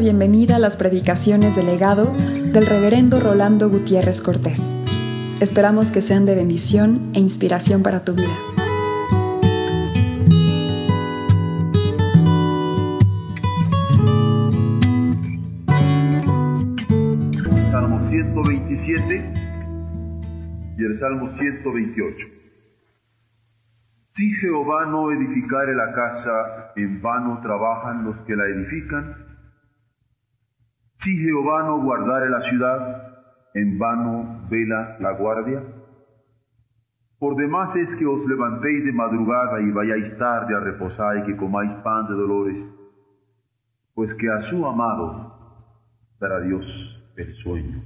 bienvenida a las predicaciones del legado del reverendo Rolando Gutiérrez Cortés. Esperamos que sean de bendición e inspiración para tu vida. Salmo 127 y el Salmo 128. Si Jehová no edificare la casa, en vano trabajan los que la edifican. Si Jehová no guardare la ciudad, en vano vela la guardia. Por demás es que os levantéis de madrugada y vayáis tarde a reposar y que comáis pan de dolores, pues que a su amado dará Dios el sueño.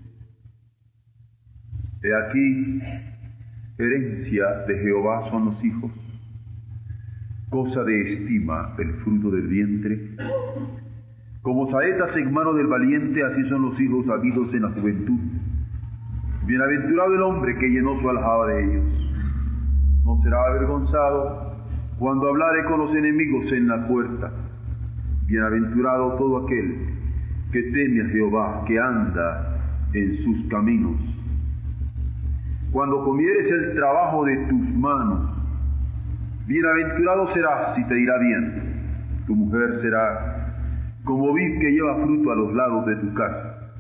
He aquí, herencia de Jehová son los hijos, cosa de estima el fruto del vientre. Como saetas en mano del valiente, así son los hijos habidos en la juventud. Bienaventurado el hombre que llenó su aljaba de ellos. No será avergonzado cuando hablare con los enemigos en la puerta. Bienaventurado todo aquel que teme a Jehová, que anda en sus caminos. Cuando comieres el trabajo de tus manos, bienaventurado serás si te irá bien. Tu mujer será como vid que lleva fruto a los lados de tu casa,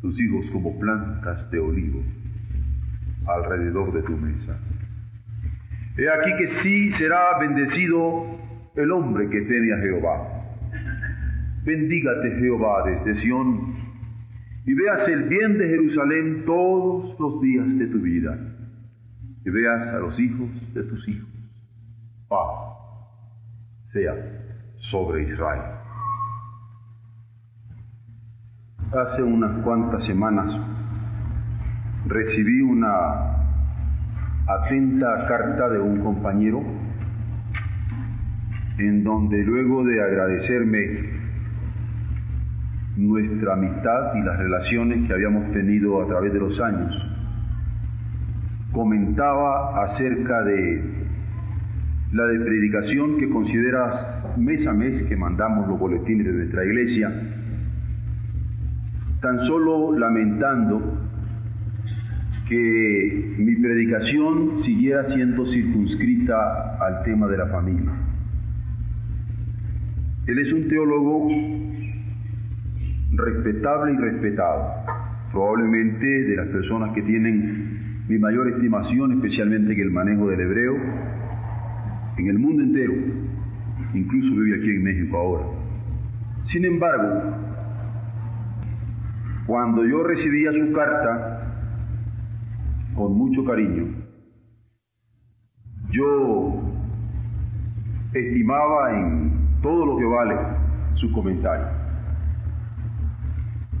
tus hijos como plantas de olivo alrededor de tu mesa. He aquí que sí será bendecido el hombre que teme a Jehová. Bendígate Jehová desde Sión y veas el bien de Jerusalén todos los días de tu vida. Y veas a los hijos de tus hijos. Paz sea sobre Israel. Hace unas cuantas semanas recibí una atenta carta de un compañero en donde luego de agradecerme nuestra amistad y las relaciones que habíamos tenido a través de los años, comentaba acerca de la de predicación que consideras mes a mes que mandamos los boletines de nuestra iglesia, tan solo lamentando que mi predicación siguiera siendo circunscrita al tema de la familia. Él es un teólogo respetable y respetado, probablemente de las personas que tienen mi mayor estimación, especialmente en el manejo del hebreo, en el mundo entero, incluso vive aquí en México ahora. Sin embargo, cuando yo recibía su carta, con mucho cariño, yo estimaba en todo lo que vale su comentario.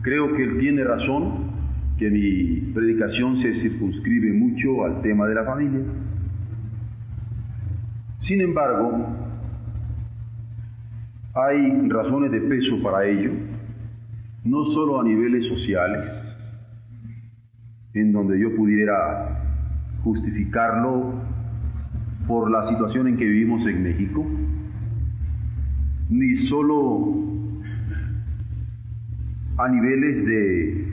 Creo que él tiene razón, que mi predicación se circunscribe mucho al tema de la familia. Sin embargo, hay razones de peso para ello, no solo a niveles sociales, en donde yo pudiera justificarlo por la situación en que vivimos en México, ni solo a niveles de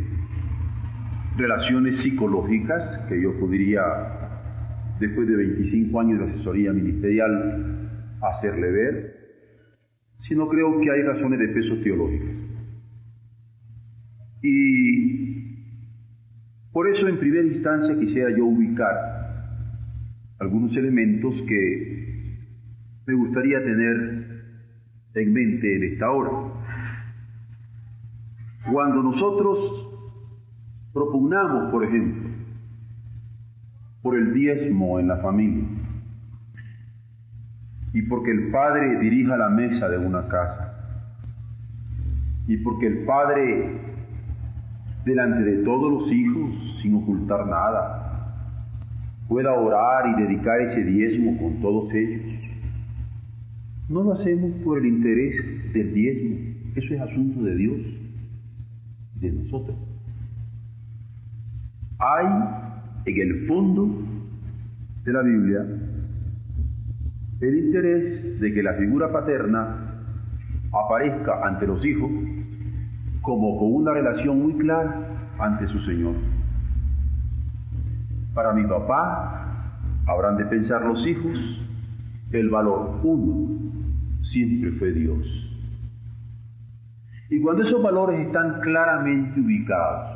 relaciones psicológicas que yo podría, después de 25 años de asesoría ministerial, hacerle ver, sino creo que hay razones de peso teológicas. Y por eso en primera instancia quisiera yo ubicar algunos elementos que me gustaría tener en mente en esta hora. Cuando nosotros propugnamos, por ejemplo, por el diezmo en la familia, y porque el padre dirija la mesa de una casa, y porque el padre, delante de todos los hijos, sin ocultar nada, pueda orar y dedicar ese diezmo con todos ellos, no lo hacemos por el interés del diezmo, eso es asunto de Dios, de nosotros. Hay en el fondo de la Biblia el interés de que la figura paterna aparezca ante los hijos como con una relación muy clara ante su Señor. Para mi papá, habrán de pensar los hijos, el valor uno siempre fue Dios. Y cuando esos valores están claramente ubicados,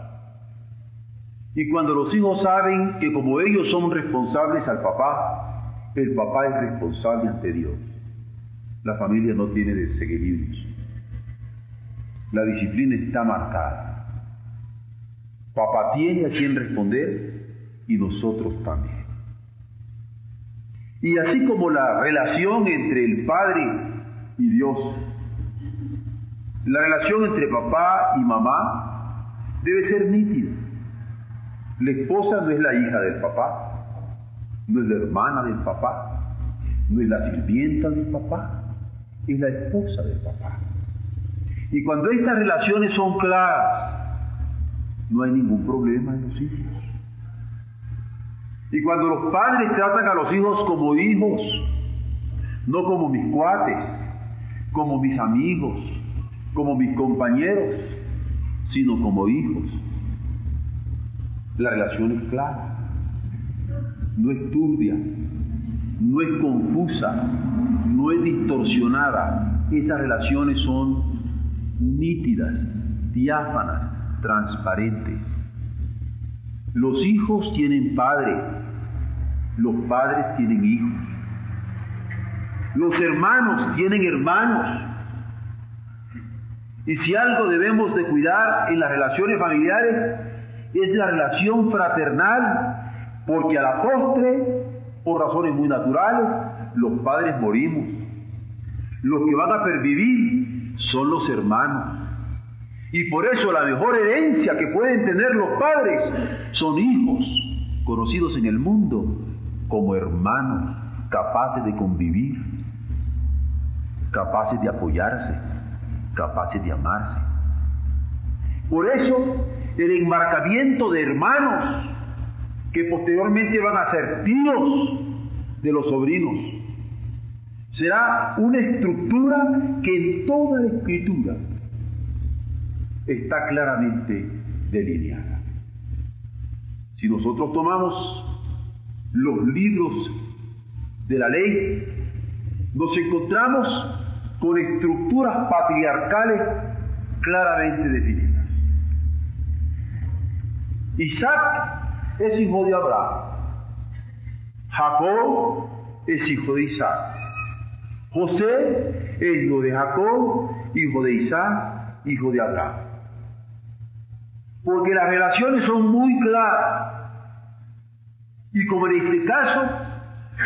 y cuando los hijos saben que como ellos son responsables al papá, el papá es responsable ante Dios, la familia no tiene desequilibrios. La disciplina está marcada. Papá tiene a quien responder y nosotros también. Y así como la relación entre el Padre y Dios, la relación entre papá y mamá debe ser nítida. La esposa no es la hija del papá, no es la hermana del papá, no es la sirvienta del papá, es la esposa del papá. Y cuando estas relaciones son claras, no hay ningún problema en los hijos. Y cuando los padres tratan a los hijos como hijos, no como mis cuates, como mis amigos, como mis compañeros, sino como hijos, la relación es clara, no es turbia, no es confusa, no es distorsionada. Esas relaciones son nítidas, diáfanas, transparentes. Los hijos tienen padre, los padres tienen hijos. Los hermanos tienen hermanos. Y si algo debemos de cuidar en las relaciones familiares es la relación fraternal, porque a la postre, por razones muy naturales, los padres morimos. Los que van a pervivir son los hermanos. Y por eso la mejor herencia que pueden tener los padres son hijos conocidos en el mundo como hermanos, capaces de convivir, capaces de apoyarse, capaces de amarse. Por eso el enmarcamiento de hermanos que posteriormente van a ser tíos de los sobrinos será una estructura que en toda la escritura está claramente delineada. Si nosotros tomamos los libros de la ley, nos encontramos con estructuras patriarcales claramente definidas. Isaac es hijo de Abraham, Jacob es hijo de Isaac. José es hijo de Jacob, hijo de Isaac, hijo de Abraham. Porque las relaciones son muy claras. Y como en este caso,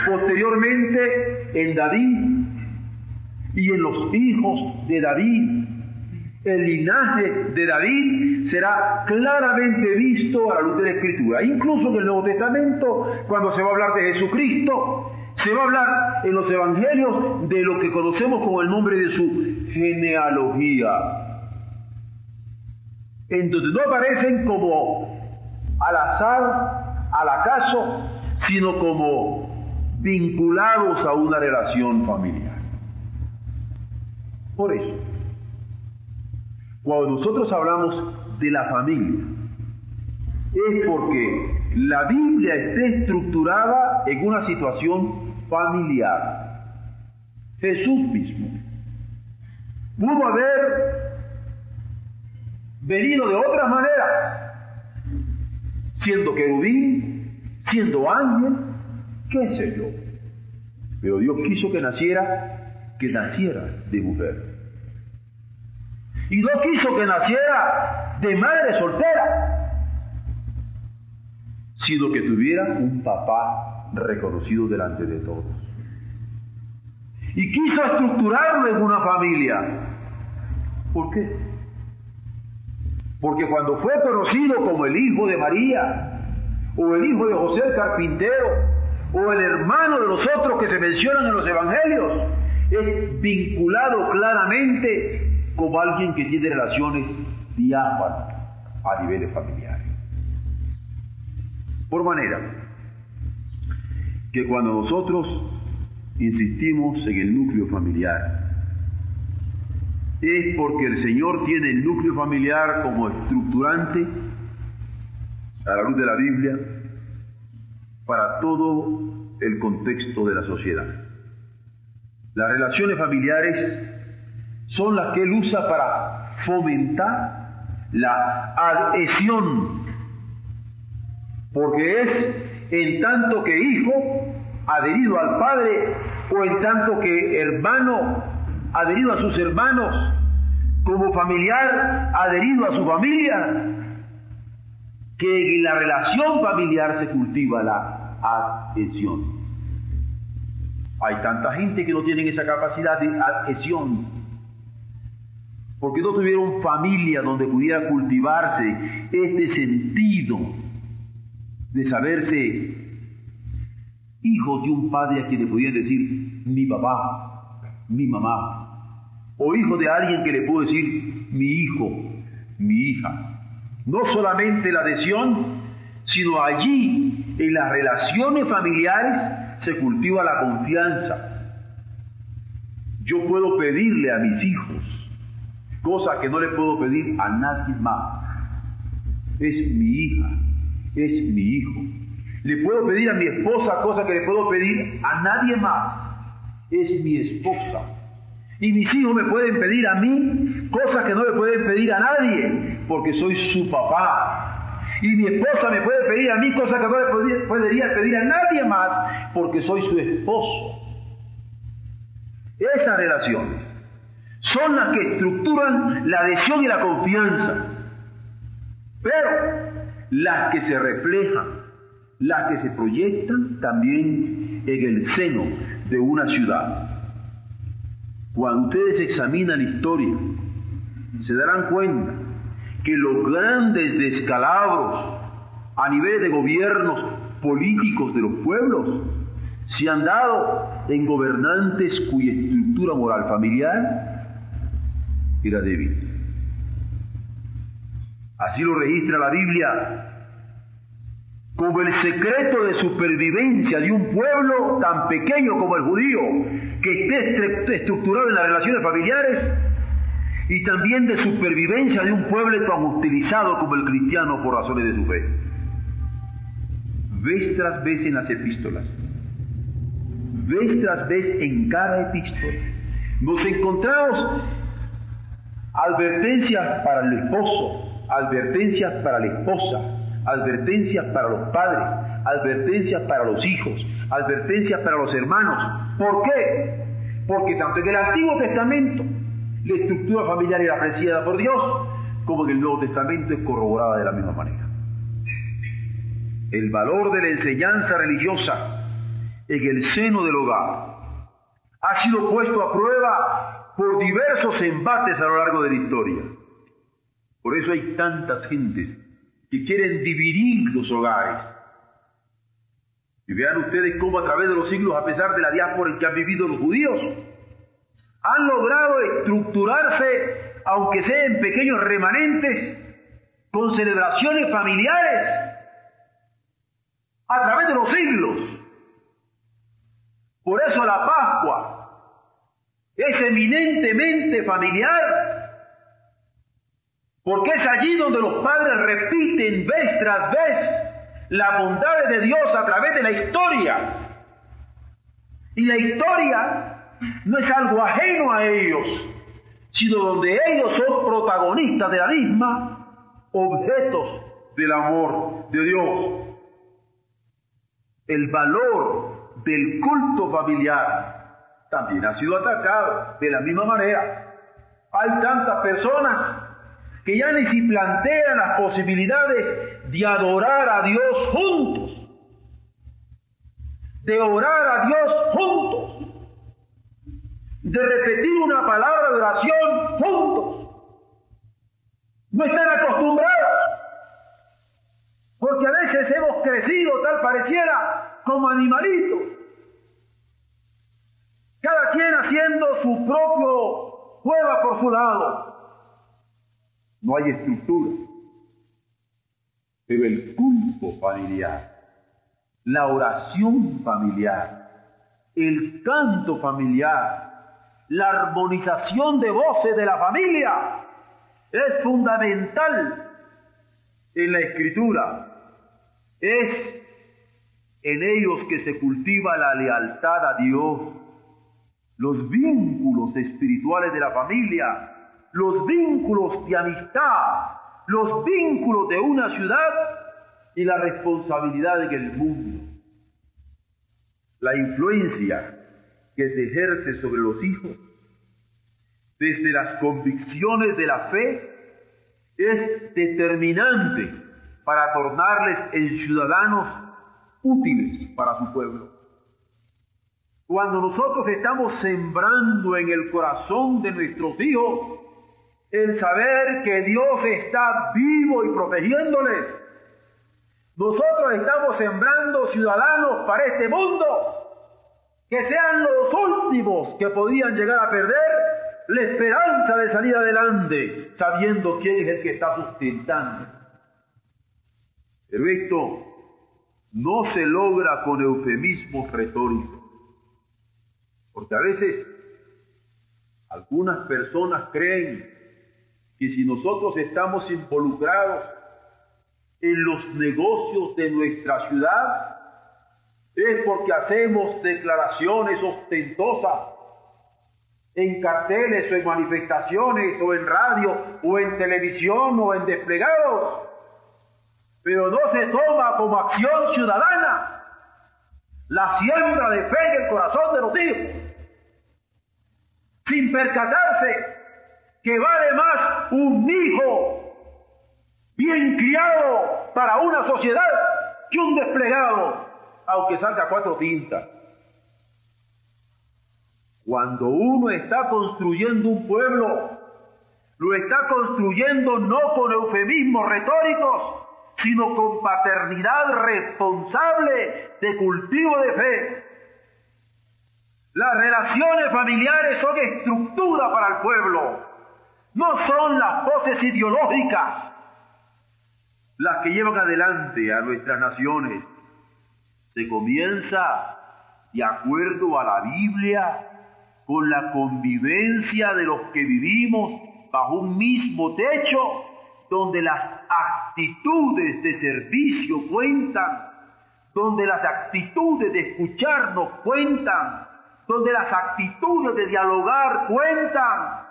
posteriormente en David y en los hijos de David, el linaje de David será claramente visto a la luz de la Escritura. Incluso en el Nuevo Testamento, cuando se va a hablar de Jesucristo, se va a hablar en los evangelios de lo que conocemos como el nombre de su genealogía, en donde no aparecen como al azar, al acaso, sino como vinculados a una relación familiar. Por eso, cuando nosotros hablamos de la familia, es porque la Biblia está estructurada en una situación familiar. Jesús mismo pudo haber venido de otra manera, siendo querubín, siendo ángel, qué sé yo. Pero Dios quiso que naciera, que naciera de mujer. Y no quiso que naciera de madre soltera, sino que tuviera un papá reconocido delante de todos. Y quiso estructurarlo en una familia. ¿Por qué? Porque cuando fue conocido como el hijo de María, o el hijo de José el carpintero, o el hermano de los otros que se mencionan en los evangelios, es vinculado claramente como alguien que tiene relaciones diáfanas a niveles familiares. Por manera que cuando nosotros insistimos en el núcleo familiar, es porque el Señor tiene el núcleo familiar como estructurante, a la luz de la Biblia, para todo el contexto de la sociedad. Las relaciones familiares son las que Él usa para fomentar la adhesión, porque es en tanto que hijo adherido al Padre o en tanto que hermano adherido a sus hermanos, como familiar adherido a su familia, que en la relación familiar se cultiva la adhesión. Hay tanta gente que no tienen esa capacidad de adhesión, porque no tuvieron familia donde pudiera cultivarse este sentido saberse hijos de un padre a quien le podían decir mi papá, mi mamá, o hijo de alguien que le puedo decir mi hijo, mi hija. No solamente la adhesión, sino allí, en las relaciones familiares, se cultiva la confianza. Yo puedo pedirle a mis hijos cosas que no le puedo pedir a nadie más. Es mi hija, es mi hijo. Le puedo pedir a mi esposa cosas que le puedo pedir a nadie más. Es mi esposa. Y mis hijos me pueden pedir a mí cosas que no le pueden pedir a nadie, porque soy su papá. Y mi esposa me puede pedir a mí cosas que no le podría pedir a nadie más, porque soy su esposo. Esas relaciones son las que estructuran la adhesión y la confianza. Pero las que se reflejan, las que se proyectan también en el seno de una ciudad. Cuando ustedes examinan la historia, se darán cuenta que los grandes descalabros a nivel de gobiernos políticos de los pueblos se han dado en gobernantes cuya estructura moral familiar era débil. Así lo registra la Biblia. Como el secreto de supervivencia de un pueblo tan pequeño como el judío, que esté estructurado en las relaciones familiares, y también de supervivencia de un pueblo tan utilizado como el cristiano por razones de su fe. Vez tras vez en las epístolas, vez tras vez en cada epístola, nos encontramos advertencias para el esposo, advertencias para la esposa, advertencias para los padres, advertencias para los hijos, advertencias para los hermanos. ¿Por qué? Porque tanto en el Antiguo Testamento la estructura familiar era apreciada por Dios, como en el Nuevo Testamento es corroborada de la misma manera. El valor de la enseñanza religiosa en el seno del hogar ha sido puesto a prueba por diversos embates a lo largo de la historia. Por eso hay tantas gentes que quieren dividir los hogares. Y vean ustedes cómo a través de los siglos, a pesar de la diáspora en que han vivido los judíos, han logrado estructurarse, aunque sea en pequeños remanentes, con celebraciones familiares a través de los siglos. Por eso la Pascua es eminentemente familiar, porque es allí donde los padres repiten vez tras vez la bondad de Dios a través de la historia. Y la historia no es algo ajeno a ellos, sino donde ellos son protagonistas de la misma, objetos del amor de Dios. El valor del culto familiar también ha sido atacado de la misma manera. Hay tantas personas que ya ni si plantean las posibilidades de adorar a Dios juntos, de orar a Dios juntos, de repetir una palabra de oración juntos. No están acostumbrados. Porque a veces hemos crecido, tal pareciera, como animalitos. Cada quien haciendo su propio cueva por su lado. No hay estructura. Pero el culto familiar, la oración familiar, el canto familiar, la armonización de voces de la familia es fundamental en la escritura. Es en ellos que se cultiva la lealtad a Dios, los vínculos espirituales de la familia, los vínculos de amistad, los vínculos de una ciudad y la responsabilidad en el mundo. La influencia que se ejerce sobre los hijos desde las convicciones de la fe es determinante para tornarles en ciudadanos útiles para su pueblo. Cuando nosotros estamos sembrando en el corazón de nuestros hijos el saber que Dios está vivo y protegiéndoles, nosotros estamos sembrando ciudadanos para este mundo que sean los últimos que podían llegar a perder la esperanza de salir adelante, sabiendo quién es el que está sustentando. Pero esto no se logra con eufemismos retóricos, porque a veces algunas personas creen que si nosotros estamos involucrados en los negocios de nuestra ciudad, es porque hacemos declaraciones ostentosas en carteles o en manifestaciones o en radio o en televisión o en desplegados, pero no se toma como acción ciudadana la siembra de fe en el corazón de los hijos, sin percatarse que vale más un hijo bien criado para una sociedad que un desplegado, aunque salga cuatro tintas. Cuando uno está construyendo un pueblo, lo está construyendo no con eufemismos retóricos, sino con paternidad responsable de cultivo de fe. Las relaciones familiares son estructura para el pueblo, no son las voces ideológicas las que llevan adelante a nuestras naciones. Se comienza de acuerdo a la Biblia con la convivencia de los que vivimos bajo un mismo techo, donde las actitudes de servicio cuentan, donde las actitudes de escucharnos cuentan, donde las actitudes de dialogar cuentan,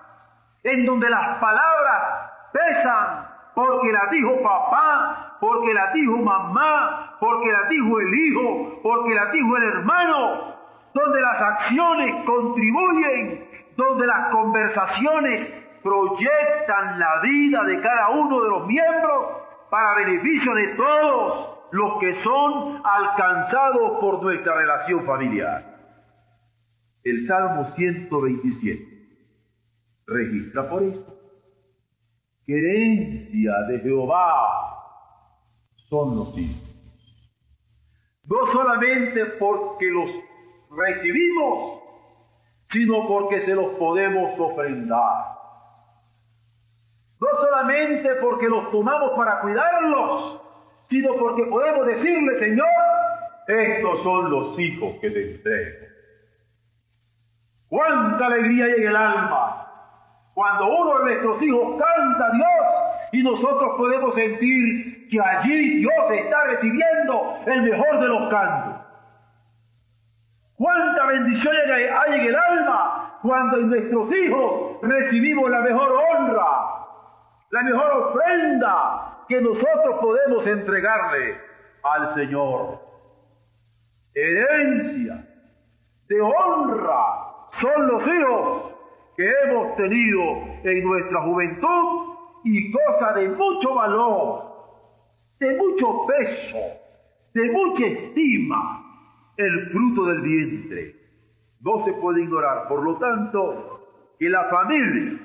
en donde las palabras pesan, porque las dijo papá, porque las dijo mamá, porque las dijo el hijo, porque las dijo el hermano, donde las acciones contribuyen, donde las conversaciones proyectan la vida de cada uno de los miembros para beneficio de todos los que son alcanzados por nuestra relación familiar. El Salmo 127 registra por esto. Querencia de Jehová son los hijos. No solamente porque los recibimos, sino porque se los podemos ofrendar. No solamente porque los tomamos para cuidarlos, sino porque podemos decirle, Señor, estos son los hijos que te entrego. Cuánta alegría hay en el alma cuando uno de nuestros hijos canta a Dios y nosotros podemos sentir que allí Dios está recibiendo el mejor de los cantos. Cuánta bendición hay en el alma cuando en nuestros hijos recibimos la mejor honra, la mejor ofrenda que nosotros podemos entregarle al Señor. Herencia de honra son los hijos que hemos tenido en nuestra juventud y cosa de mucho valor, de mucho peso, de mucha estima el fruto del vientre. No se puede ignorar, por lo tanto, que la familia,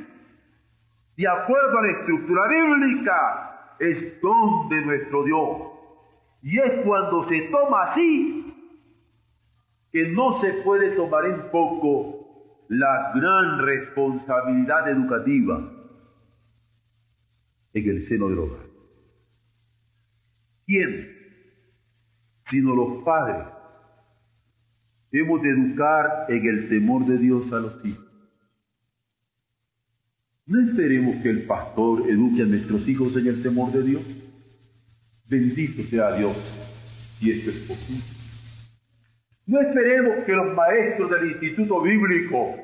de acuerdo a la estructura bíblica, es don de nuestro Dios. Y es cuando se toma así que no se puede tomar en poco la gran responsabilidad educativa en el seno del hogar. ¿Quién? Sino los padres Hemos de educar en el temor de Dios a los hijos. No esperemos que el pastor eduque a nuestros hijos en el temor de Dios. Bendito sea Dios, si esto es posible. No esperemos que los maestros del Instituto Bíblico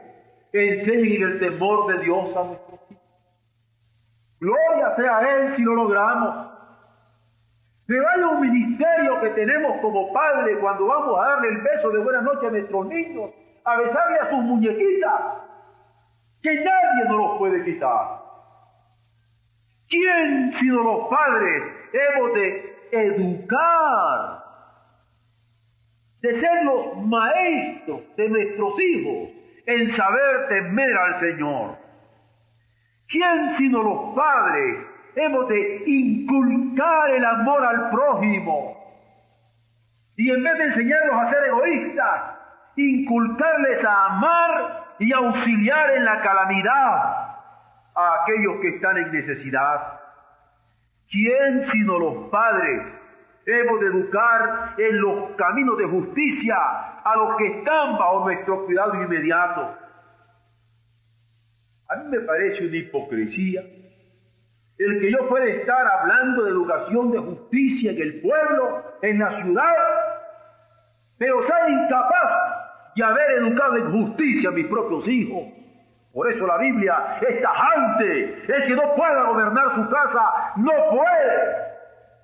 enseñen el temor de Dios a nuestros hijos. Gloria sea a Él si lo logramos. Pero hay un ministerio que tenemos como padre cuando vamos a darle el beso de buena noche a nuestros niños, a besarle a sus muñequitas, que nadie nos los puede quitar. ¿Quién, sino los padres, hemos de educar, de ser los maestros de nuestros hijos en saber temer al Señor? ¿Quién, sino los padres, hemos de inculcar el amor al prójimo? Y en vez de enseñarlos a ser egoístas, inculcarles a amar y auxiliar en la calamidad a aquellos que están en necesidad. ¿Quién sino los padres hemos de educar en los caminos de justicia a los que están bajo nuestro cuidado inmediato? A mí me parece una hipocresía el que yo pueda estar hablando de educación de justicia en el pueblo, en la ciudad, pero ser incapaz de haber educado en justicia a mis propios hijos. Por eso la Biblia es tajante. El que no pueda gobernar su casa no puede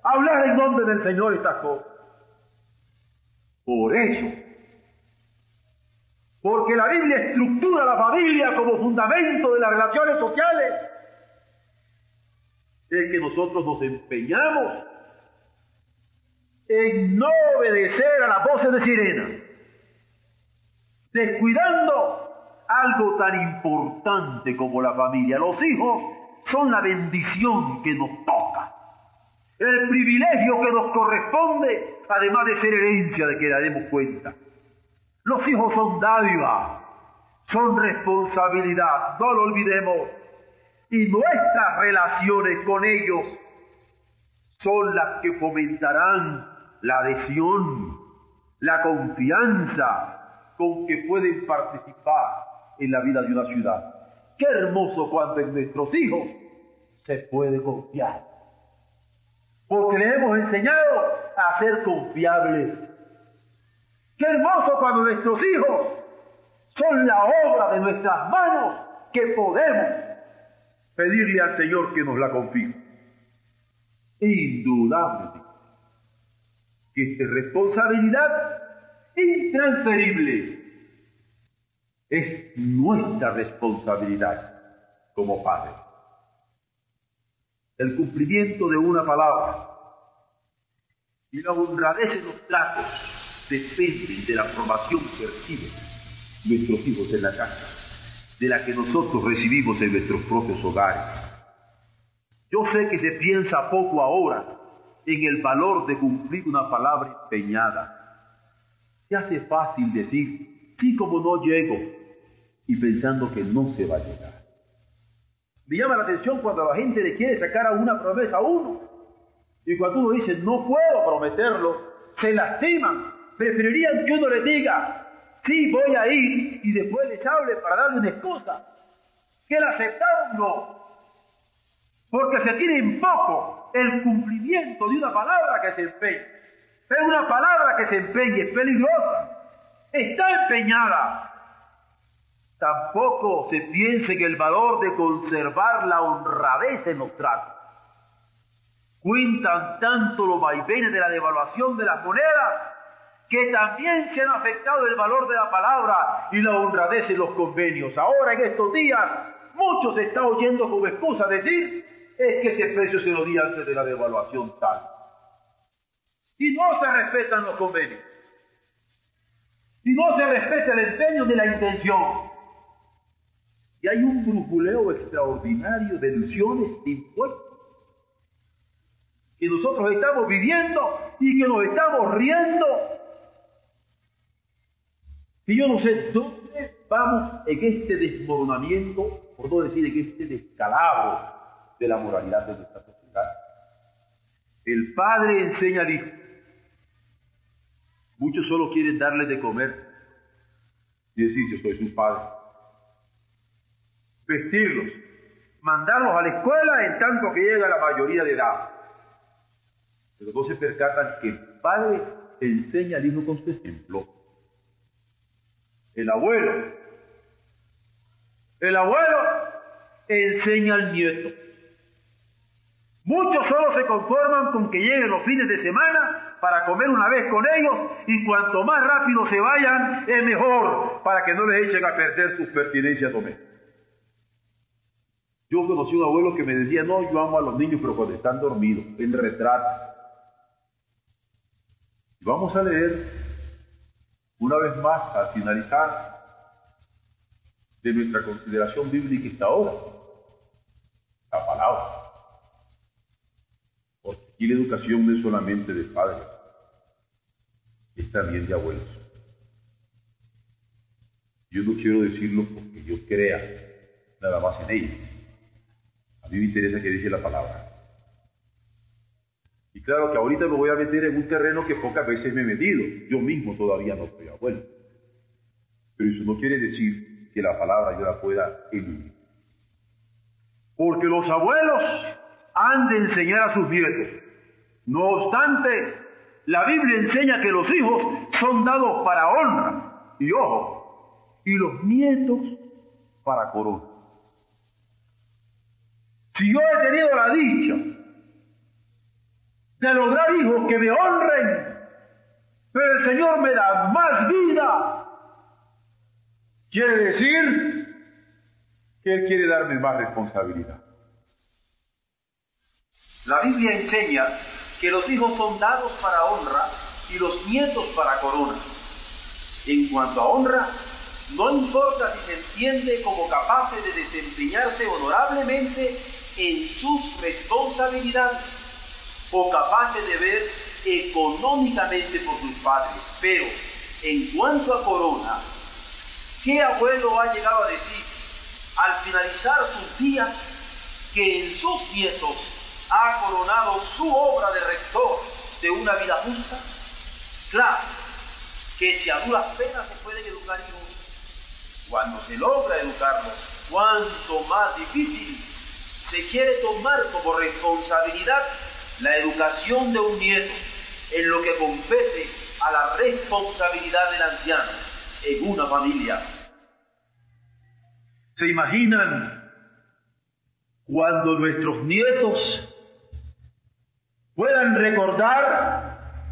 hablar en nombre del Señor estas cosas. Por eso. Porque la Biblia estructura la familia como fundamento de las relaciones sociales. Es que nosotros nos empeñamos en no obedecer a las voces de sirena, descuidando algo tan importante como la familia. Los hijos son la bendición que nos toca, el privilegio que nos corresponde, además de ser herencia de que daremos cuenta. Los hijos son dádiva, son responsabilidad, no lo olvidemos. Y nuestras relaciones con ellos son las que fomentarán la adhesión, la confianza con que pueden participar en la vida de una ciudad. Qué hermoso cuando en nuestros hijos se puede confiar. Porque les hemos enseñado a ser confiables. Qué hermoso cuando nuestros hijos son la obra de nuestras manos que podemos pedirle al Señor que nos la confíe. Indudablemente que esta responsabilidad intransferible es nuestra responsabilidad como padres. El cumplimiento de una palabra y la honradez en los tratos dependen de la aprobación que reciben nuestros hijos en la casa, de la que nosotros recibimos en nuestros propios hogares. Yo sé que se piensa poco ahora en el valor de cumplir una palabra empeñada. Se hace fácil decir, sí como no llego, y pensando que no se va a llegar. Me llama la atención cuando la gente le quiere sacar una promesa a uno. Y cuando uno dice, no puedo prometerlo, se lastiman. Preferirían que uno le diga, sí, voy a ir, y después les hable para darle una excusa. Que el aceptaron no. Porque se tiene en poco el cumplimiento de una palabra que se empeña. Pero una palabra que se empeña es peligrosa. Está empeñada Tampoco se piense en el valor de conservar la honradez en los tratos. Cuentan tanto los vaivenes de la devaluación de las monedas que también se han afectado el valor de la palabra y la honradez en los convenios. Ahora en estos días muchos se está oyendo como excusa decir es que ese precio se lo di antes de la devaluación tal. Y no se respetan los convenios. Y no se respeta el empeño ni la intención. Y hay un brujuleo extraordinario de ilusiones de impuestos que nosotros estamos viviendo y que nos estamos riendo. Y yo no sé dónde vamos en este desmoronamiento, por no decir en este descalabro de la moralidad de nuestra sociedad. El padre enseña al hijo. Muchos solo quieren darle de comer y decir, yo soy su padre vestirlos mandarlos a la escuela en tanto que llega la mayoría de edad. Pero no se percatan que el padre enseña al hijo con su ejemplo. El abuelo, el abuelo enseña al nieto. Muchos solo se conforman con que lleguen los fines de semana para comer una vez con ellos y cuanto más rápido se vayan es mejor para que no les echen a perder sus pertinencias domésticas. Yo conocí un abuelo que me decía, no, yo amo a los niños, pero cuando están dormidos, en retrato. Vamos a leer una vez más, al finalizar de nuestra consideración bíblica esta hora, la palabra. Porque aquí la educación no es solamente de padres, es también de abuelos. Yo no quiero decirlo porque yo crea nada más en ellos mí me interesa que dice la palabra. Y claro que ahorita me voy a meter en un terreno que pocas veces me he metido. Yo mismo todavía no soy abuelo. Pero eso no quiere decir que la palabra yo la pueda eludir. Porque los abuelos han de enseñar a sus nietos. No obstante, la Biblia enseña que los hijos son dados para honra. Y ojo, y los nietos para corona. Si yo he tenido la dicha de lograr hijos que me honren, pero el Señor me da más vida, quiere decir que Él quiere darme más responsabilidad. La Biblia enseña que los hijos son dados para honra y los nietos para corona. En cuanto a honra, no importa si se entiende como capaces de desempeñarse honorablemente en sus responsabilidades o capaces de ver económicamente por sus padres. Pero en cuanto a Corona, ¿qué abuelo ha llegado a decir al finalizar sus días que en sus nietos ha coronado su obra de rector de una vida justa? Claro, que si a duras penas se pueden educar hijos, cuando se logra educarlos, cuanto más difícil se quiere tomar como responsabilidad la educación de un nieto en lo que compete a la responsabilidad del anciano en una familia. ¿Se imaginan cuando nuestros nietos puedan recordar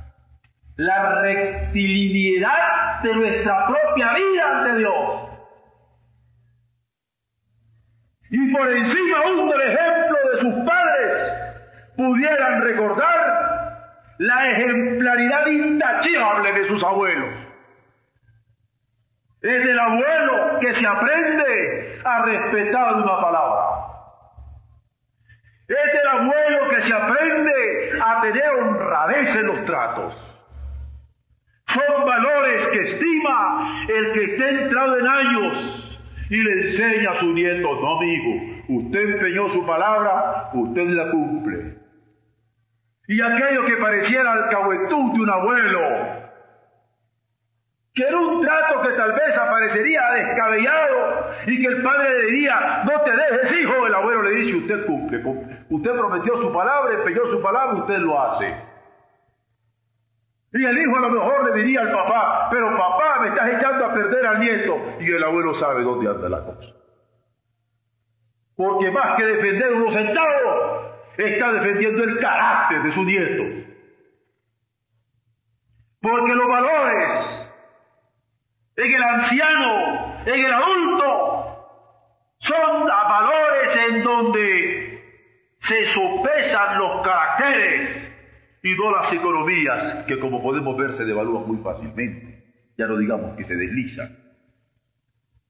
la rectiliniedad de nuestra propia vida ante Dios? Y por encima aún del ejemplo de sus padres pudieran recordar la ejemplaridad intachable de sus abuelos. Es del abuelo que se aprende a respetar una palabra. Es del abuelo que se aprende a tener honradez en los tratos. Son valores que estima el que esté entrado en años y le enseña a su nieto, no amigo, usted empeñó su palabra, usted la cumple. Y aquello que pareciera alcahuetud de un abuelo, que era un trato que tal vez aparecería descabellado y que el padre le diría, no te dejes hijo, el abuelo le dice, usted cumple, usted prometió su palabra, empeñó su palabra, usted lo hace. Y el hijo a lo mejor le diría al papá, pero papá, me estás echando a perder al nieto. Y el abuelo sabe dónde anda la cosa. Porque más que defender unos centavos, está defendiendo el carácter de su nieto. Porque los valores en el anciano, en el adulto, son valores en donde se sopesan los caracteres y no las economías que como podemos ver se devalúan muy fácilmente, ya no digamos que se deslizan.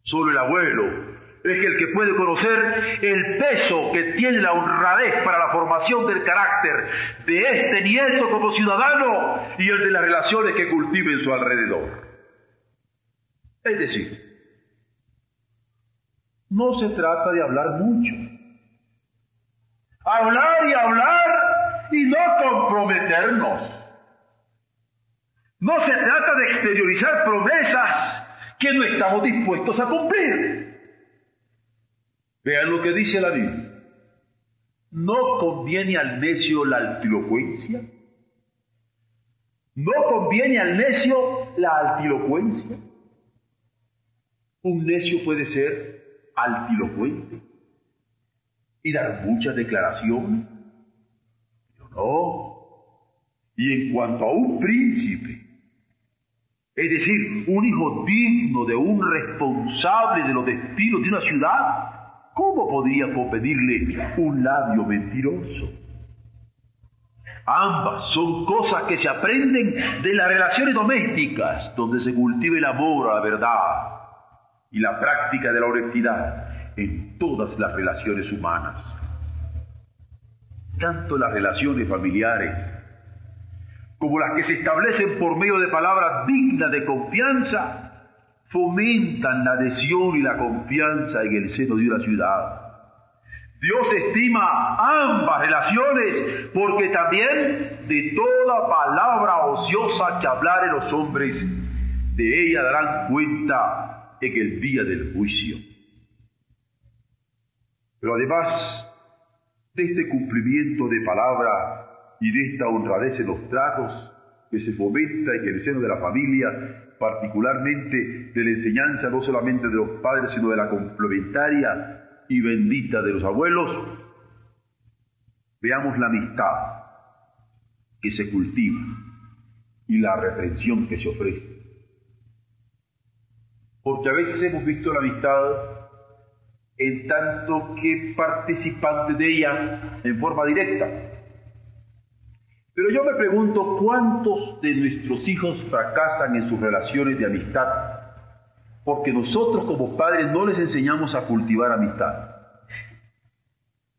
Solo el abuelo es el que puede conocer el peso que tiene la honradez para la formación del carácter de este nieto como ciudadano y el de las relaciones que cultive en su alrededor. Es decir, no se trata de hablar mucho. Hablar y hablar y no comprometernos. No se trata de exteriorizar promesas que no estamos dispuestos a cumplir. Vean lo que dice la Biblia. ¿No conviene al necio la altilocuencia? ¿No conviene al necio la altilocuencia? Un necio puede ser altilocuente y dar muchas declaraciones, no. Y en cuanto a un príncipe, es decir, un hijo digno de un responsable de los destinos de una ciudad, ¿cómo podría competirle un labio mentiroso? Ambas son cosas que se aprenden de las relaciones domésticas, donde se cultiva el amor a la verdad y la práctica de la honestidad en todas las relaciones humanas. Tanto las relaciones familiares como las que se establecen por medio de palabras dignas de confianza, fomentan la adhesión y la confianza en el seno de una ciudad. Dios estima ambas relaciones porque también de toda palabra ociosa que hablaren los hombres, de ella darán cuenta en el día del juicio. Pero además de este cumplimiento de palabra y de esta honradez en los tratos que se fomenta en el seno de la familia, particularmente de la enseñanza no solamente de los padres, sino de la complementaria y bendita de los abuelos, veamos la amistad que se cultiva y la reprensión que se ofrece. Porque a veces hemos visto la amistad en tanto que participante de ella en forma directa, pero yo me pregunto cuántos de nuestros hijos fracasan en sus relaciones de amistad porque nosotros como padres no les enseñamos a cultivar amistad.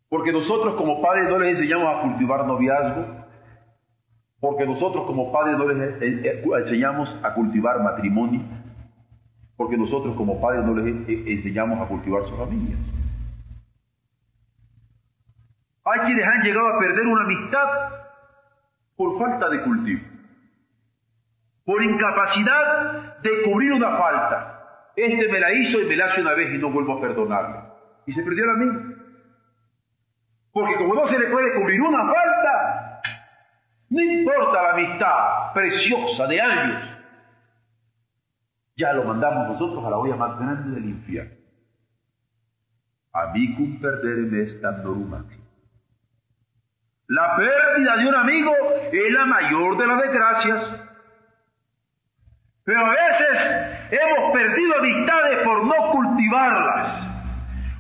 Porque nosotros como padres no les enseñamos a cultivar noviazgo. Porque nosotros como padres no les enseñamos a cultivar matrimonio. Porque nosotros como padres no les enseñamos a cultivar su familia. Hay quienes han llegado a perder una amistad por falta de cultivo, por incapacidad de cubrir una falta. Este me la hizo y me la hace una vez y no vuelvo a perdonarle. Y se perdió la mí. Porque como no se le puede cubrir una falta, no importa la amistad preciosa de años, ya lo mandamos nosotros a la olla más grande del infierno. Amicum perdere est máximo. La pérdida de un amigo es la mayor de las desgracias. Pero a veces hemos perdido amistades por no cultivarlas,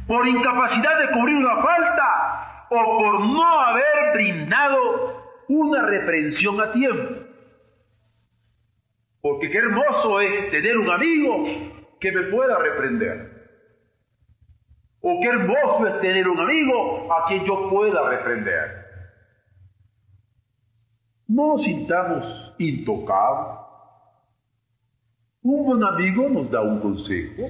por incapacidad de cubrir una falta o por no haber brindado una reprensión a tiempo. Porque qué hermoso es tener un amigo que me pueda reprender. O qué hermoso es tener un amigo a quien yo pueda reprender. No nos sintamos intocados. Un buen amigo nos da un consejo.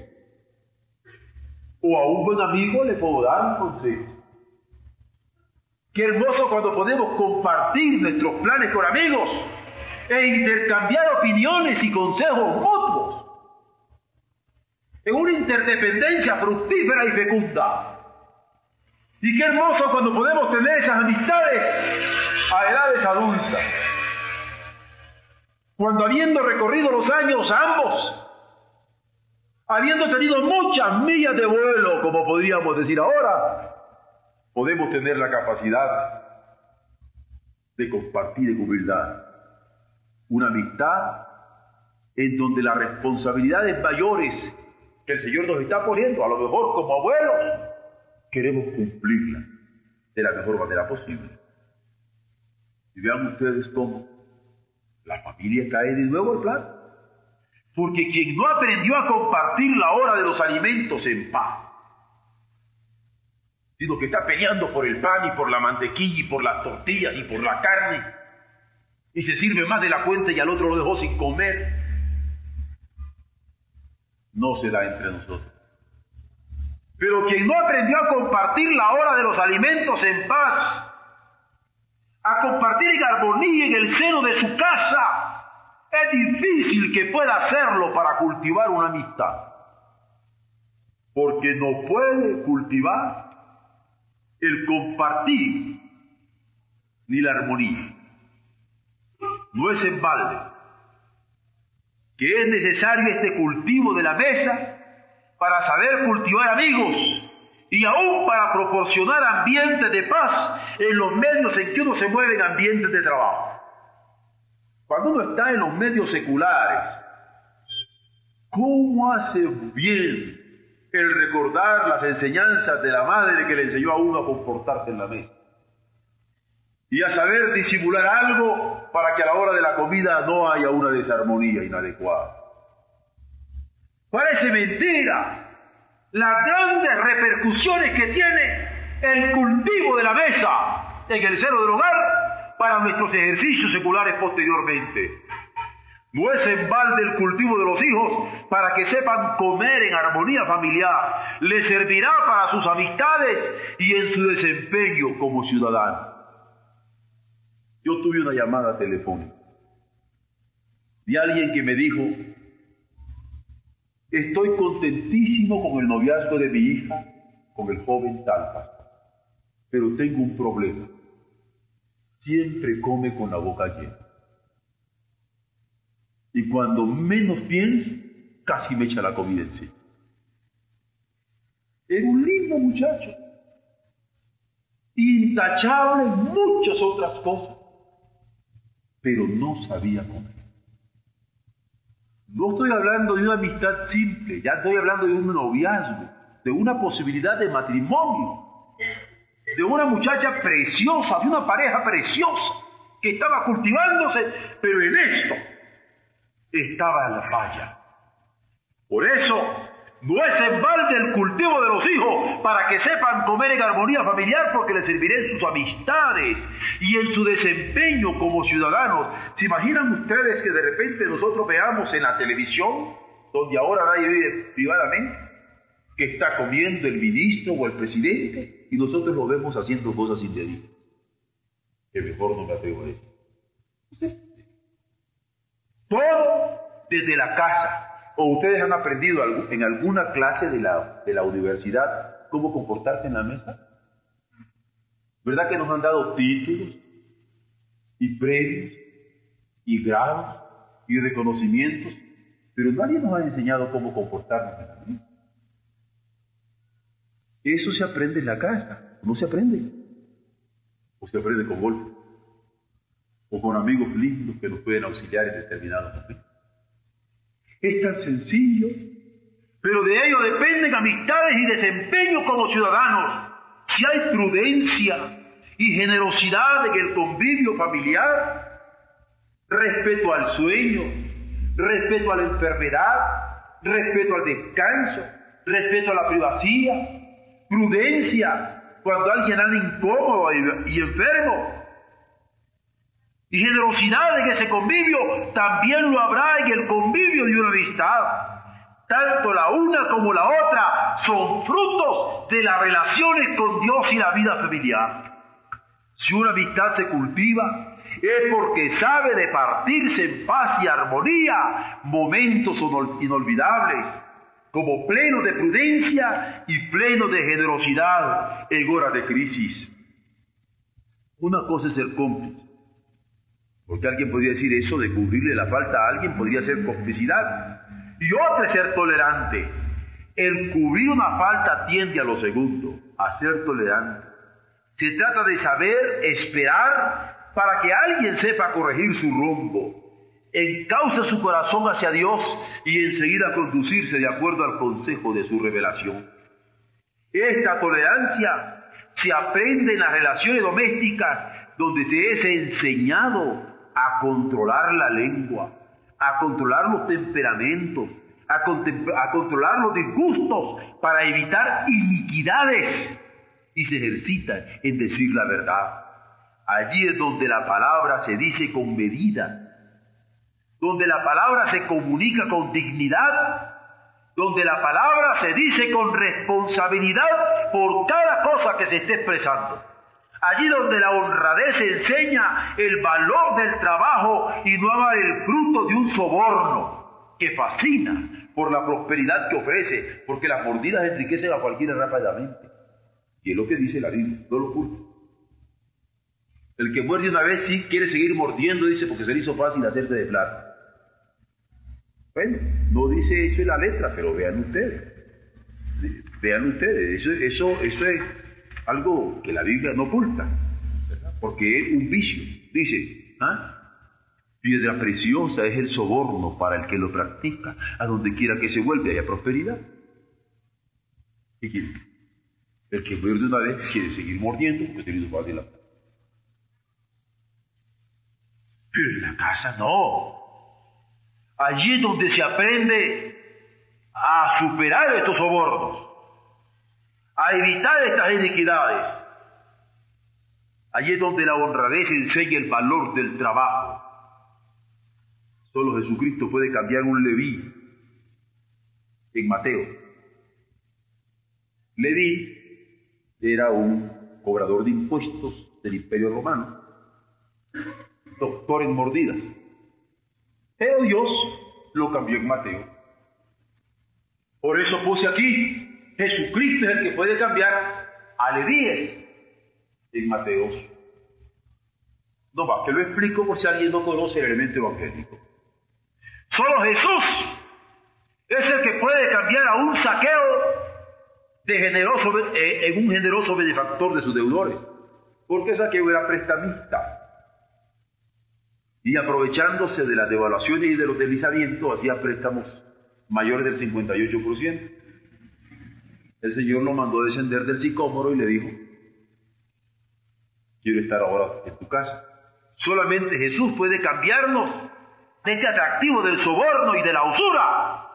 O a un buen amigo le puedo dar un consejo. Qué hermoso cuando podemos compartir nuestros planes con amigos e intercambiar opiniones y consejos mutuos en una interdependencia fructífera y fecunda. Y qué hermoso cuando podemos tener esas amistades a edades adultas. Cuando habiendo recorrido los años ambos, habiendo tenido muchas millas de vuelo, como podríamos decir ahora, podemos tener la capacidad de compartir en humildad una amistad en donde las responsabilidades mayores que el Señor nos está poniendo, a lo mejor como abuelos, queremos cumplirlas de la mejor manera posible. Y vean ustedes cómo la familia cae de nuevo al plan. Porque quien no aprendió a compartir la hora de los alimentos en paz, sino que está peleando por el pan y por la mantequilla y por las tortillas y por la carne, y se sirve más de la cuenta y al otro lo dejó sin comer, no se da entre nosotros. Pero quien no aprendió a compartir la hora de los alimentos en paz, a compartir en armonía en el seno de su casa, es difícil que pueda hacerlo para cultivar una amistad. Porque no puede cultivar el compartir ni la armonía. No es en balde que es necesario este cultivo de la mesa para saber cultivar amigos y aún para proporcionar ambientes de paz en los medios en que uno se mueve en ambientes de trabajo. Cuando uno está en los medios seculares, ¿cómo hace bien el recordar las enseñanzas de la madre que le enseñó a uno a comportarse en la mesa? Y a saber disimular algo para que a la hora de la comida no haya una desarmonía inadecuada. Parece mentira las grandes repercusiones que tiene el cultivo de la mesa en el seno del hogar para nuestros ejercicios seculares posteriormente. No es en balde el cultivo de los hijos para que sepan comer en armonía familiar. Le servirá para sus amistades y en su desempeño como ciudadano. Yo tuve una llamada telefónica de alguien que me dijo, Estoy contentísimo con el noviazgo de mi hija, con el joven Talpa, pero tengo un problema. Siempre come con la boca llena. Y cuando menos pienso, casi me echa la comida encima. Era un lindo muchacho, intachable en muchas otras cosas, pero no sabía comer. No estoy hablando de una amistad simple, ya estoy hablando de un noviazgo, de una posibilidad de matrimonio, de una muchacha preciosa, de una pareja preciosa que estaba cultivándose, pero en esto estaba la falla. Por eso no es en balde el cultivo de los hijos para que sepan comer en armonía familiar porque les servirá en sus amistades y en su desempeño como ciudadanos. ¿Se imaginan ustedes que de repente nosotros veamos en la televisión, donde ahora nadie vive privadamente, que está comiendo el ministro o el presidente y nosotros lo vemos haciendo cosas indebidas? Que mejor no me atrevo a decir. Todo desde la casa ¿O ustedes han aprendido en alguna clase de la, de la universidad cómo comportarse en la mesa? ¿Verdad que nos han dado títulos y premios y grados y reconocimientos? Pero nadie nos ha enseñado cómo comportarnos en la mesa. Eso se aprende en la casa, no se aprende. O se aprende con golpe. O con amigos lindos que nos pueden auxiliar en determinados momentos. Es tan sencillo, pero de ello dependen amistades y desempeño como ciudadanos. Si hay prudencia y generosidad en el convivio familiar, respeto al sueño, respeto a la enfermedad, respeto al descanso, respeto a la privacidad, prudencia cuando alguien anda incómodo y enfermo, y generosidad en ese convivio también lo habrá en el convivio de una amistad. Tanto la una como la otra son frutos de las relaciones con Dios y la vida familiar. Si una amistad se cultiva, es porque sabe de partirse en paz y armonía momentos inolvidables, como pleno de prudencia y pleno de generosidad en horas de crisis. Una cosa es ser cómplice porque alguien podría decir eso de cubrirle la falta a alguien podría ser complicidad. Y otra es ser tolerante. El cubrir una falta tiende a lo segundo, a ser tolerante. Se trata de saber esperar para que alguien sepa corregir su rumbo, encauce su corazón hacia Dios y enseguida conducirse de acuerdo al consejo de su revelación. Esta tolerancia se aprende en las relaciones domésticas donde se es enseñado a controlar la lengua, a controlar los temperamentos, a, controlar los disgustos para evitar iniquidades y se ejercita en decir la verdad. Allí es donde la palabra se dice con medida, donde la palabra se comunica con dignidad, donde la palabra se dice con responsabilidad por cada cosa que se esté expresando. Allí donde la honradez enseña el valor del trabajo y no ama el fruto de un soborno que fascina por la prosperidad que ofrece, porque las mordidas enriquecen a cualquiera rápidamente. Y es lo que dice la Biblia, no lo oculta. El que muerde una vez sí quiere seguir mordiendo, dice, porque se le hizo fácil hacerse de plata. Bueno, no dice eso en la letra, pero vean ustedes. Vean ustedes, eso, eso, eso es algo que la Biblia no oculta, porque es un vicio. Dice, ¿ah? Piedra preciosa es el soborno para el que lo practica. A donde quiera que se vuelve haya prosperidad. ¿Qué quiere? El que muerde una vez quiere seguir mordiendo porque tiene su la Pero en la casa no. Allí es donde se aprende a superar estos sobornos, a evitar estas iniquidades. Allí es donde la honradez enseña el valor del trabajo. Solo Jesucristo puede cambiar un Leví en Mateo. Leví era un cobrador de impuestos del Imperio Romano, doctor en mordidas. Pero Dios lo cambió en Mateo. Por eso puse aquí, Jesucristo es el que puede cambiar a Levíes en Mateo. No va, que lo explico por si alguien no conoce el elemento evangélico. Solo Jesús es el que puede cambiar a un saqueo de generoso, eh, en un generoso benefactor de sus deudores. Porque saqueo era prestamista y aprovechándose de las devaluaciones y de los deslizamientos hacía préstamos mayores del 58%. El Señor lo mandó descender del sicómoro y le dijo, quiero estar ahora en tu casa. Solamente Jesús puede cambiarnos de este atractivo del soborno y de la usura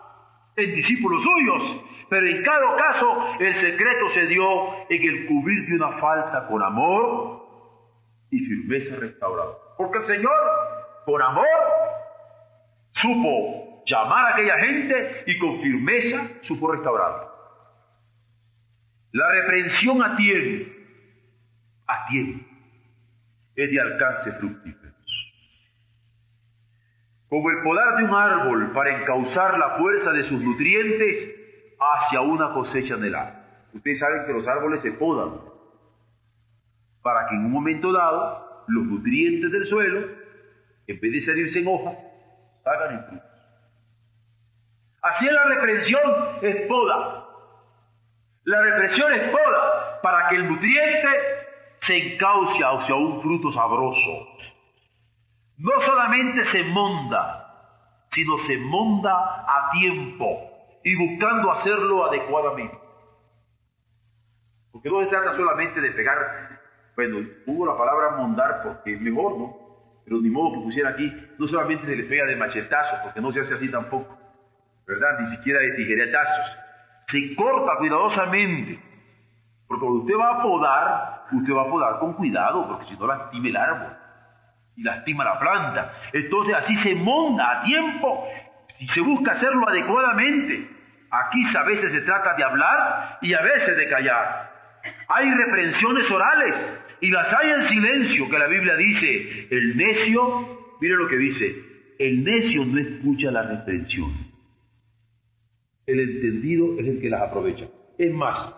en discípulos suyos. Pero en cada caso el secreto se dio en el cubrir de una falta con amor y firmeza restaurada. Porque el Señor con amor, supo llamar a aquella gente y con firmeza supo restaurar. La reprensión a tiempo, a tiempo, es de alcance fructífero. Como el podar de un árbol para encauzar la fuerza de sus nutrientes hacia una cosecha anhelada. Ustedes saben que los árboles se podan para que en un momento dado los nutrientes del suelo en vez de salirse en hojas, salgan en frutos. Así es la reprensión, es poda. La represión es poda para que el nutriente se encauce hacia un fruto sabroso. No solamente se monda, sino se monda a tiempo y buscando hacerlo adecuadamente. Porque no se trata solamente de pegar, bueno, hubo la palabra mondar porque es mejor, ¿no? pero ni modo que pusiera aquí, no solamente se le pega de machetazos, porque no se hace así tampoco, ¿verdad? Ni siquiera de tijeretazos. Se corta cuidadosamente, porque cuando usted va a podar, usted va a podar con cuidado, porque si no lastima el árbol y lastima la planta. Entonces así se monta a tiempo y se busca hacerlo adecuadamente. Aquí a veces se trata de hablar y a veces de callar. Hay reprensiones orales y las hay en silencio, que la Biblia dice, el necio, mire lo que dice, el necio no escucha la reprensión. El entendido es el que las aprovecha. Es más,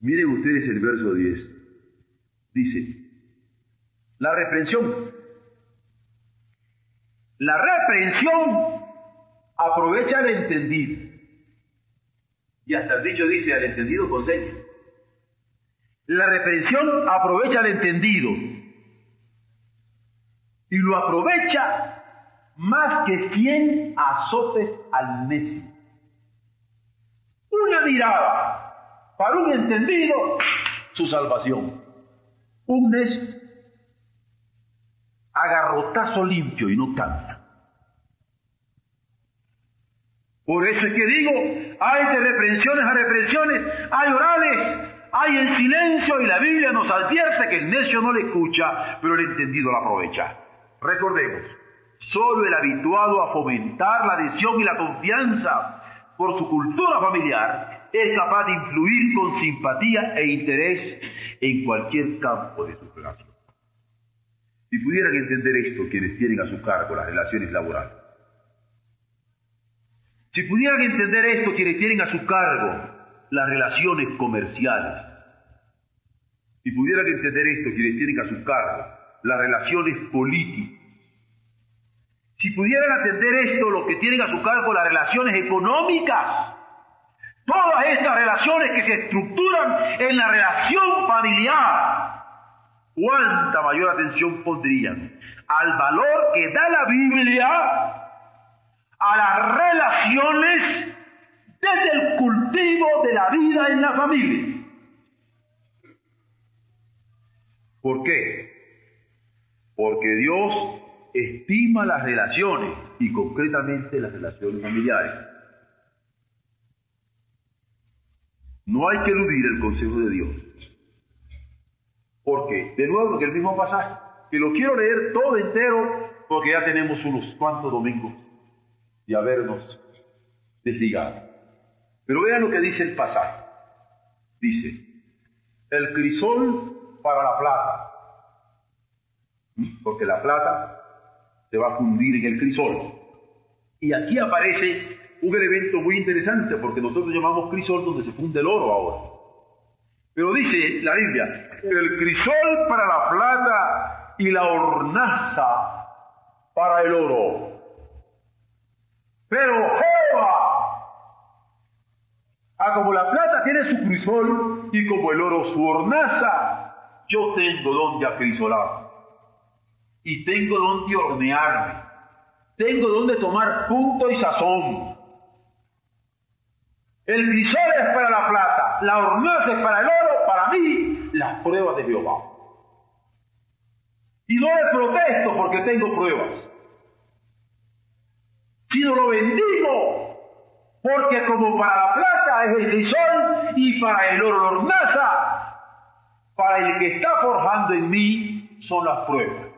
miren ustedes el verso 10. Dice, la reprensión, la reprensión aprovecha al entendido. Y hasta el dicho dice, al entendido consejo. La reprensión aprovecha al entendido y lo aprovecha más que cien azotes al necio. Una mirada para un entendido, su salvación. Un necio, agarrotazo limpio y no cansa. Por eso es que digo, hay de reprensiones a reprensiones, hay orales, hay en silencio y la Biblia nos advierte que el necio no le escucha, pero el entendido la aprovecha. Recordemos, solo el habituado a fomentar la adhesión y la confianza por su cultura familiar es capaz de influir con simpatía e interés en cualquier campo de su relación. Si pudieran entender esto quienes tienen a su cargo las relaciones laborales, si pudieran entender esto quienes tienen a su cargo las relaciones comerciales. Si pudieran entender esto, quienes tienen a su cargo las relaciones políticas, si pudieran atender esto, los que tienen a su cargo las relaciones económicas, todas estas relaciones que se estructuran en la relación familiar, cuánta mayor atención pondrían al valor que da la Biblia a las relaciones desde el cultivo de la vida en la familia. ¿Por qué? Porque Dios estima las relaciones y concretamente las relaciones familiares. No hay que eludir el consejo de Dios. Porque, de nuevo, que el mismo pasaje, que lo quiero leer todo entero porque ya tenemos unos cuantos domingos de habernos desligado. Pero vean lo que dice el pasaje. Dice, el crisol para la plata, porque la plata se va a fundir en el crisol. Y aquí aparece un elemento muy interesante, porque nosotros llamamos crisol donde se funde el oro ahora. Pero dice la Biblia, el crisol para la plata y la hornaza para el oro. Pero Jehová, ah, como la plata tiene su crisol y como el oro su hornaza, yo tengo donde acrisolar y tengo donde hornearme, tengo donde tomar punto y sazón. El crisol es para la plata, la hornaza es para el oro, para mí, las pruebas de Jehová. Y no le protesto porque tengo pruebas, sino lo bendigo, porque como para la plata es el crisol y para el oro la hornaza, para el que está forjando en mí son las pruebas.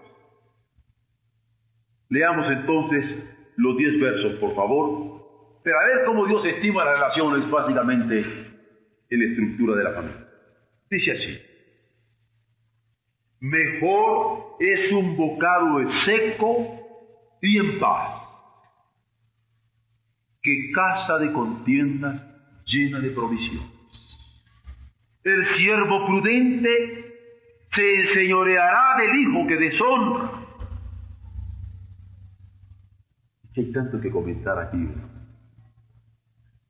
Leamos entonces los diez versos, por favor, para ver cómo Dios estima las relaciones básicamente en la estructura de la familia. Dice así, mejor es un bocado seco y en paz que casa de contiendas llena de provisiones. El siervo prudente se enseñoreará del hijo que deshonra Hay tanto que comentar aquí.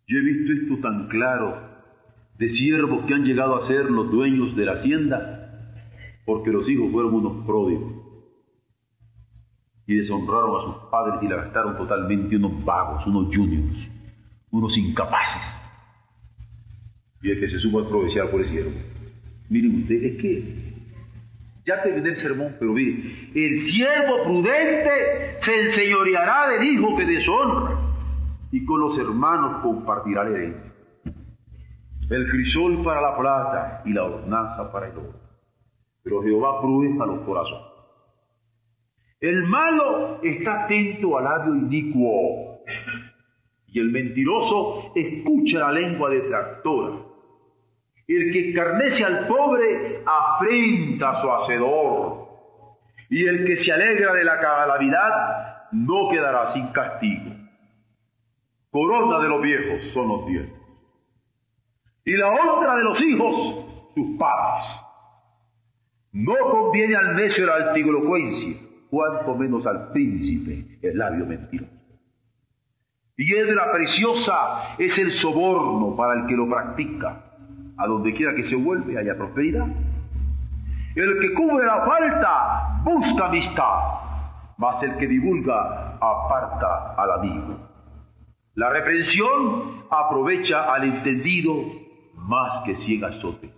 Yo he visto esto tan claro de siervos que han llegado a ser los dueños de la hacienda porque los hijos fueron unos pródigos y deshonraron a sus padres y la gastaron totalmente unos vagos, unos juniors, unos incapaces. Y el que se supo al provincial por el siervo. Miren ustedes, es que ya terminé el sermón, pero mire, el siervo prudente se enseñoreará del hijo que deshonra y con los hermanos compartirá la herencia. El crisol para la plata y la hornaza para el oro. Pero Jehová prude a los corazones. El malo está atento al labio inicuo y el mentiroso escucha la lengua detractora. El que escarnece al pobre afrenta a su hacedor. Y el que se alegra de la calamidad no quedará sin castigo. Corona de los viejos son los dientes. Y la honra de los hijos, sus padres. No conviene al necio la antiglocuencia, cuanto menos al príncipe el labio mentiroso. Piedra preciosa es el soborno para el que lo practica a donde quiera que se vuelve haya prosperidad. El que cubre la falta busca amistad, mas el que divulga aparta al amigo. La reprensión aprovecha al entendido más que cien azotes.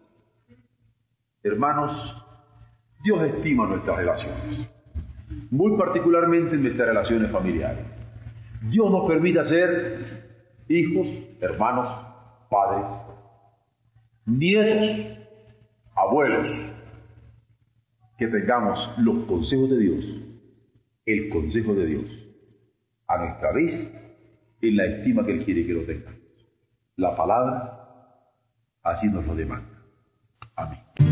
Hermanos, Dios estima nuestras relaciones, muy particularmente en nuestras relaciones familiares. Dios nos permite ser hijos, hermanos, padres, nietos, abuelos, que tengamos los consejos de Dios, el consejo de Dios, a nuestra vez, en la estima que Él quiere que lo tengamos. La palabra así nos lo demanda. Amén.